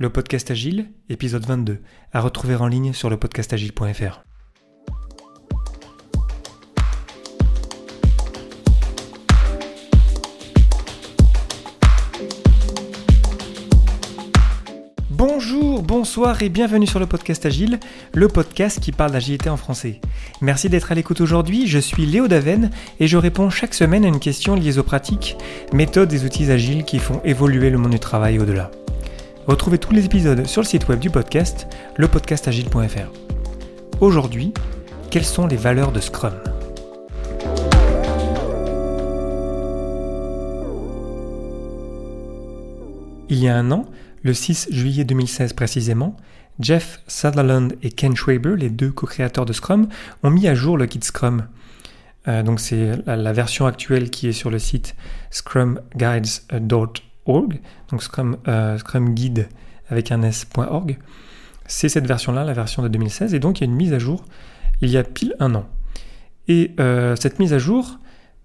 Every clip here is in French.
Le podcast Agile, épisode 22, à retrouver en ligne sur le podcastagile.fr. Bonjour, bonsoir et bienvenue sur le podcast Agile, le podcast qui parle d'agilité en français. Merci d'être à l'écoute aujourd'hui, je suis Léo Daven et je réponds chaque semaine à une question liée aux pratiques, méthodes et outils agiles qui font évoluer le monde du travail au-delà. Retrouvez tous les épisodes sur le site web du podcast, lepodcastagile.fr. Aujourd'hui, quelles sont les valeurs de Scrum? Il y a un an, le 6 juillet 2016 précisément, Jeff Sutherland et Ken Schwaber, les deux co-créateurs de Scrum, ont mis à jour le kit Scrum. Euh, donc c'est la, version actuelle qui est sur le site scrumguides.org donc Scrum, euh, Scrum Guide avec un s.org. C'est cette version-là, la version de 2016, et donc il y a une mise à jour il y a pile un an. Et euh, cette mise à jour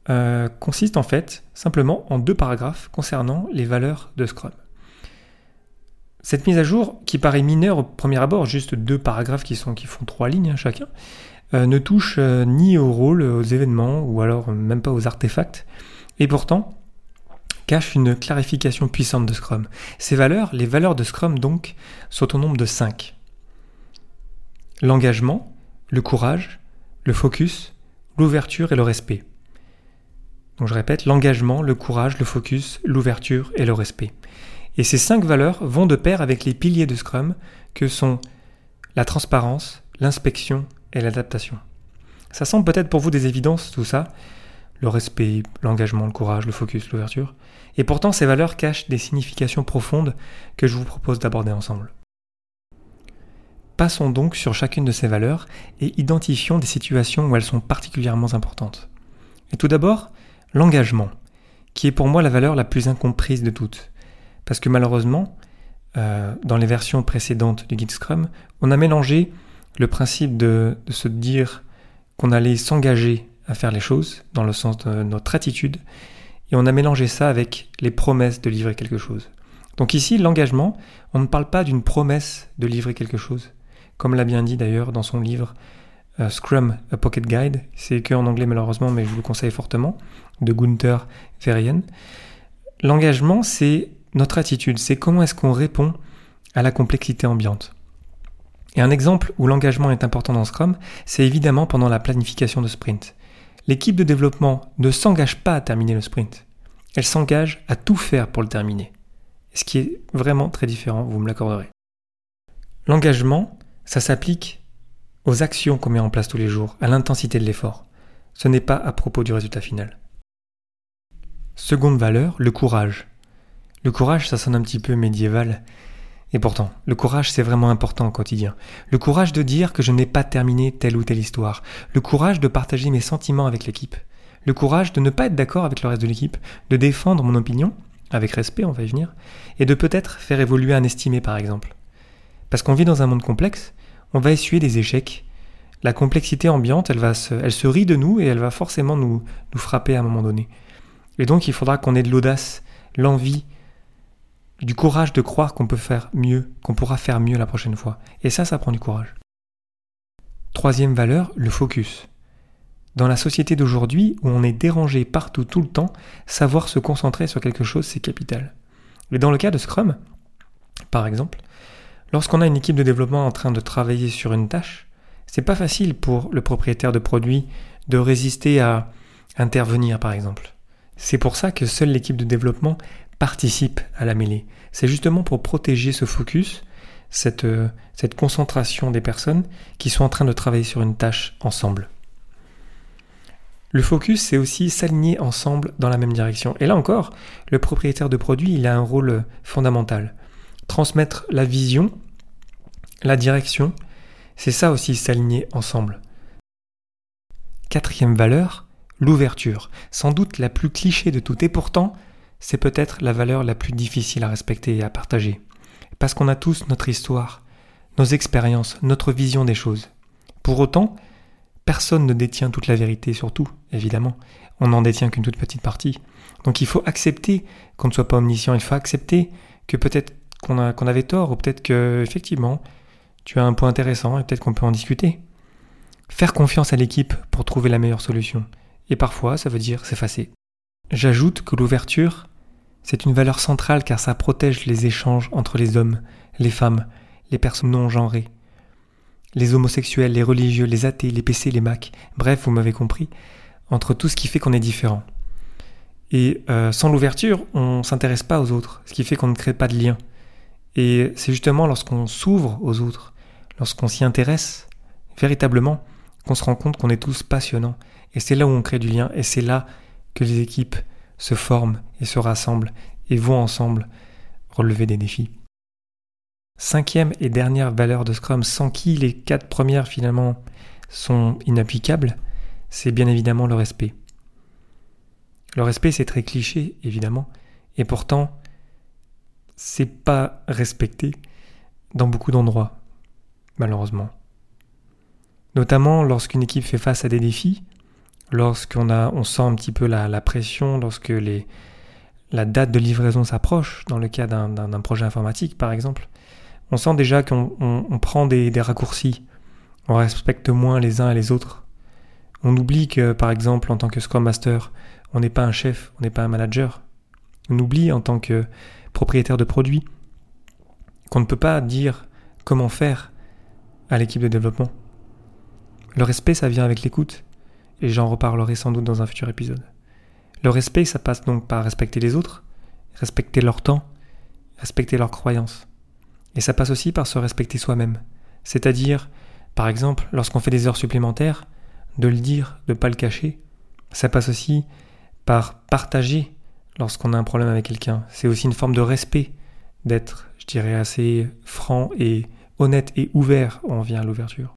euh, consiste en fait simplement en deux paragraphes concernant les valeurs de Scrum. Cette mise à jour, qui paraît mineure au premier abord, juste deux paragraphes qui, sont, qui font trois lignes hein, chacun, ne touche ni au rôle, aux événements, ou alors même pas aux artefacts. Et pourtant, cache une clarification puissante de Scrum. Ces valeurs, les valeurs de Scrum donc, sont au nombre de 5. L'engagement, le courage, le focus, l'ouverture et le respect. Donc je répète, l'engagement, le courage, le focus, l'ouverture et le respect. Et ces cinq valeurs vont de pair avec les piliers de Scrum que sont la transparence, l'inspection et l'adaptation. Ça semble peut-être pour vous des évidences tout ça, le respect, l'engagement, le courage, le focus, l'ouverture. Et pourtant, ces valeurs cachent des significations profondes que je vous propose d'aborder ensemble. Passons donc sur chacune de ces valeurs et identifions des situations où elles sont particulièrement importantes. Et tout d'abord, l'engagement, qui est pour moi la valeur la plus incomprise de toutes. Parce que malheureusement, euh, dans les versions précédentes du Guide Scrum, on a mélangé le principe de se dire qu'on allait s'engager à faire les choses, dans le sens de notre attitude, et on a mélangé ça avec les promesses de livrer quelque chose. Donc ici, l'engagement, on ne parle pas d'une promesse de livrer quelque chose, comme l'a bien dit d'ailleurs dans son livre euh, Scrum A Pocket Guide, c'est que en anglais malheureusement, mais je vous le conseille fortement, de Gunther Verheyen. L'engagement, c'est notre attitude, c'est comment est-ce qu'on répond à la complexité ambiante. Et un exemple où l'engagement est important dans Scrum, c'est évidemment pendant la planification de sprint l'équipe de développement ne s'engage pas à terminer le sprint. Elle s'engage à tout faire pour le terminer. Ce qui est vraiment très différent, vous me l'accorderez. L'engagement, ça s'applique aux actions qu'on met en place tous les jours, à l'intensité de l'effort. Ce n'est pas à propos du résultat final. Seconde valeur, le courage. Le courage, ça sonne un petit peu médiéval, et pourtant, le courage, c'est vraiment important au quotidien. Le courage de dire que je n'ai pas terminé telle ou telle histoire. Le courage de partager mes sentiments avec l'équipe. Le courage de ne pas être d'accord avec le reste de l'équipe, de défendre mon opinion, avec respect, on va y venir, et de peut-être faire évoluer un estimé, par exemple. Parce qu'on vit dans un monde complexe, on va essuyer des échecs. La complexité ambiante, elle, va se, elle se rit de nous et elle va forcément nous, nous frapper à un moment donné. Et donc, il faudra qu'on ait de l'audace, l'envie, du courage de croire qu'on peut faire mieux, qu'on pourra faire mieux la prochaine fois. Et ça, ça prend du courage. Troisième valeur, le focus. Dans la société d'aujourd'hui, où on est dérangé partout tout le temps, savoir se concentrer sur quelque chose, c'est capital. Et dans le cas de Scrum, par exemple, lorsqu'on a une équipe de développement en train de travailler sur une tâche, c'est pas facile pour le propriétaire de produit de résister à intervenir, par exemple. C'est pour ça que seule l'équipe de développement participe à la mêlée. C'est justement pour protéger ce focus, cette, euh, cette concentration des personnes qui sont en train de travailler sur une tâche ensemble. Le focus, c'est aussi s'aligner ensemble dans la même direction. Et là encore, le propriétaire de produit, il a un rôle fondamental. Transmettre la vision, la direction, c'est ça aussi s'aligner ensemble. Quatrième valeur, l'ouverture. Sans doute la plus cliché de toutes. Et pourtant, c'est peut-être la valeur la plus difficile à respecter et à partager. Parce qu'on a tous notre histoire, nos expériences, notre vision des choses. Pour autant, personne ne détient toute la vérité sur tout, évidemment. On n'en détient qu'une toute petite partie. Donc il faut accepter qu'on ne soit pas omniscient, il faut accepter que peut-être qu'on avait tort, ou peut-être que effectivement tu as un point intéressant et peut-être qu'on peut en discuter. Faire confiance à l'équipe pour trouver la meilleure solution. Et parfois, ça veut dire s'effacer. J'ajoute que l'ouverture, c'est une valeur centrale car ça protège les échanges entre les hommes, les femmes, les personnes non genrées, les homosexuels, les religieux, les athées, les PC, les Macs, bref, vous m'avez compris, entre tout ce qui fait qu'on est différent. Et euh, sans l'ouverture, on ne s'intéresse pas aux autres, ce qui fait qu'on ne crée pas de lien. Et c'est justement lorsqu'on s'ouvre aux autres, lorsqu'on s'y intéresse véritablement, qu'on se rend compte qu'on est tous passionnants. Et c'est là où on crée du lien, et c'est là que les équipes se forment et se rassemblent et vont ensemble relever des défis. Cinquième et dernière valeur de Scrum, sans qui les quatre premières finalement sont inapplicables, c'est bien évidemment le respect. Le respect, c'est très cliché, évidemment, et pourtant, c'est pas respecté dans beaucoup d'endroits, malheureusement. Notamment lorsqu'une équipe fait face à des défis, lorsqu'on a, on sent un petit peu la, pression, lorsque la date de livraison s'approche, dans le cas d'un projet informatique par exemple, on sent déjà qu'on prend des, des, raccourcis, on respecte moins les uns et les autres. On oublie que, par exemple, en tant que Scrum Master, on n'est pas un chef, on n'est pas un manager. On oublie en tant que propriétaire de produit qu'on ne peut pas dire comment faire à l'équipe de développement. Le respect, ça vient avec l'écoute, et j'en reparlerai sans doute dans un futur épisode. Le respect, ça passe donc par respecter les autres, respecter leur temps, respecter leurs croyances. Et ça passe aussi par se respecter soi-même. C'est-à-dire, par exemple, lorsqu'on fait des heures supplémentaires, de le dire, de ne pas le cacher. Ça passe aussi par partager lorsqu'on a un problème avec quelqu'un. C'est aussi une forme de respect d'être, je dirais, assez franc et honnête et ouvert on vient à l'ouverture.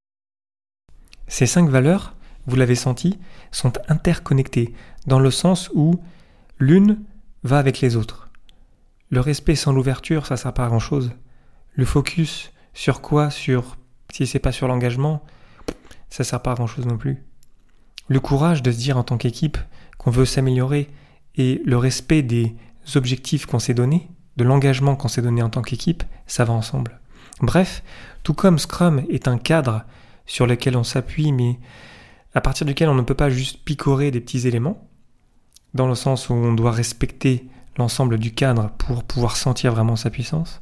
Ces cinq valeurs, vous l'avez senti, sont interconnectées, dans le sens où l'une va avec les autres. Le respect sans l'ouverture, ça sert pas à grand chose. Le focus sur quoi Sur si c'est pas sur l'engagement, ça sert pas à grand chose non plus. Le courage de se dire en tant qu'équipe qu'on veut s'améliorer et le respect des objectifs qu'on s'est donnés, de l'engagement qu'on s'est donné en tant qu'équipe, ça va ensemble. Bref, tout comme Scrum est un cadre sur lequel on s'appuie, mais à partir duquel on ne peut pas juste picorer des petits éléments, dans le sens où on doit respecter l'ensemble du cadre pour pouvoir sentir vraiment sa puissance,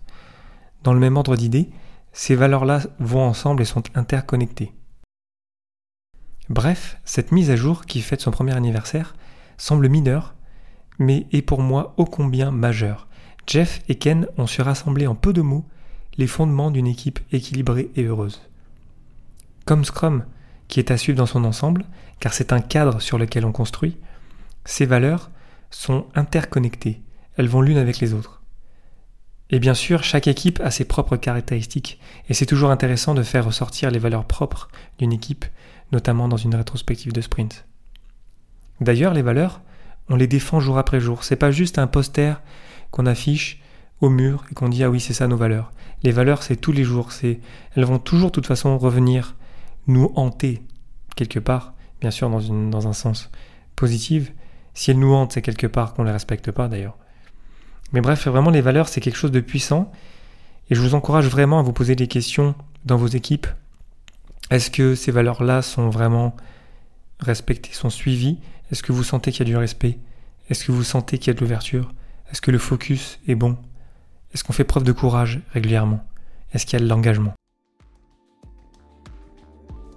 dans le même ordre d'idées, ces valeurs-là vont ensemble et sont interconnectées. Bref, cette mise à jour qui fête son premier anniversaire semble mineure, mais est pour moi ô combien majeure. Jeff et Ken ont su rassembler en peu de mots les fondements d'une équipe équilibrée et heureuse. Comme Scrum, qui est à suivre dans son ensemble, car c'est un cadre sur lequel on construit, ces valeurs sont interconnectées, elles vont l'une avec les autres. Et bien sûr, chaque équipe a ses propres caractéristiques, et c'est toujours intéressant de faire ressortir les valeurs propres d'une équipe, notamment dans une rétrospective de sprint. D'ailleurs, les valeurs, on les défend jour après jour. C'est pas juste un poster qu'on affiche au mur et qu'on dit ah oui c'est ça nos valeurs. Les valeurs c'est tous les jours. C'est elles vont toujours de toute façon revenir nous hanter quelque part, bien sûr dans, une, dans un sens positif. Si elles nous hantent, c'est quelque part qu'on ne les respecte pas d'ailleurs. Mais bref, vraiment les valeurs c'est quelque chose de puissant. Et je vous encourage vraiment à vous poser des questions dans vos équipes. Est-ce que ces valeurs-là sont vraiment respectées, sont suivies? Est-ce que vous sentez qu'il y a du respect? Est-ce que vous sentez qu'il y a de l'ouverture? Est-ce que le focus est bon? Est-ce qu'on fait preuve de courage régulièrement? Est-ce qu'il y a de l'engagement?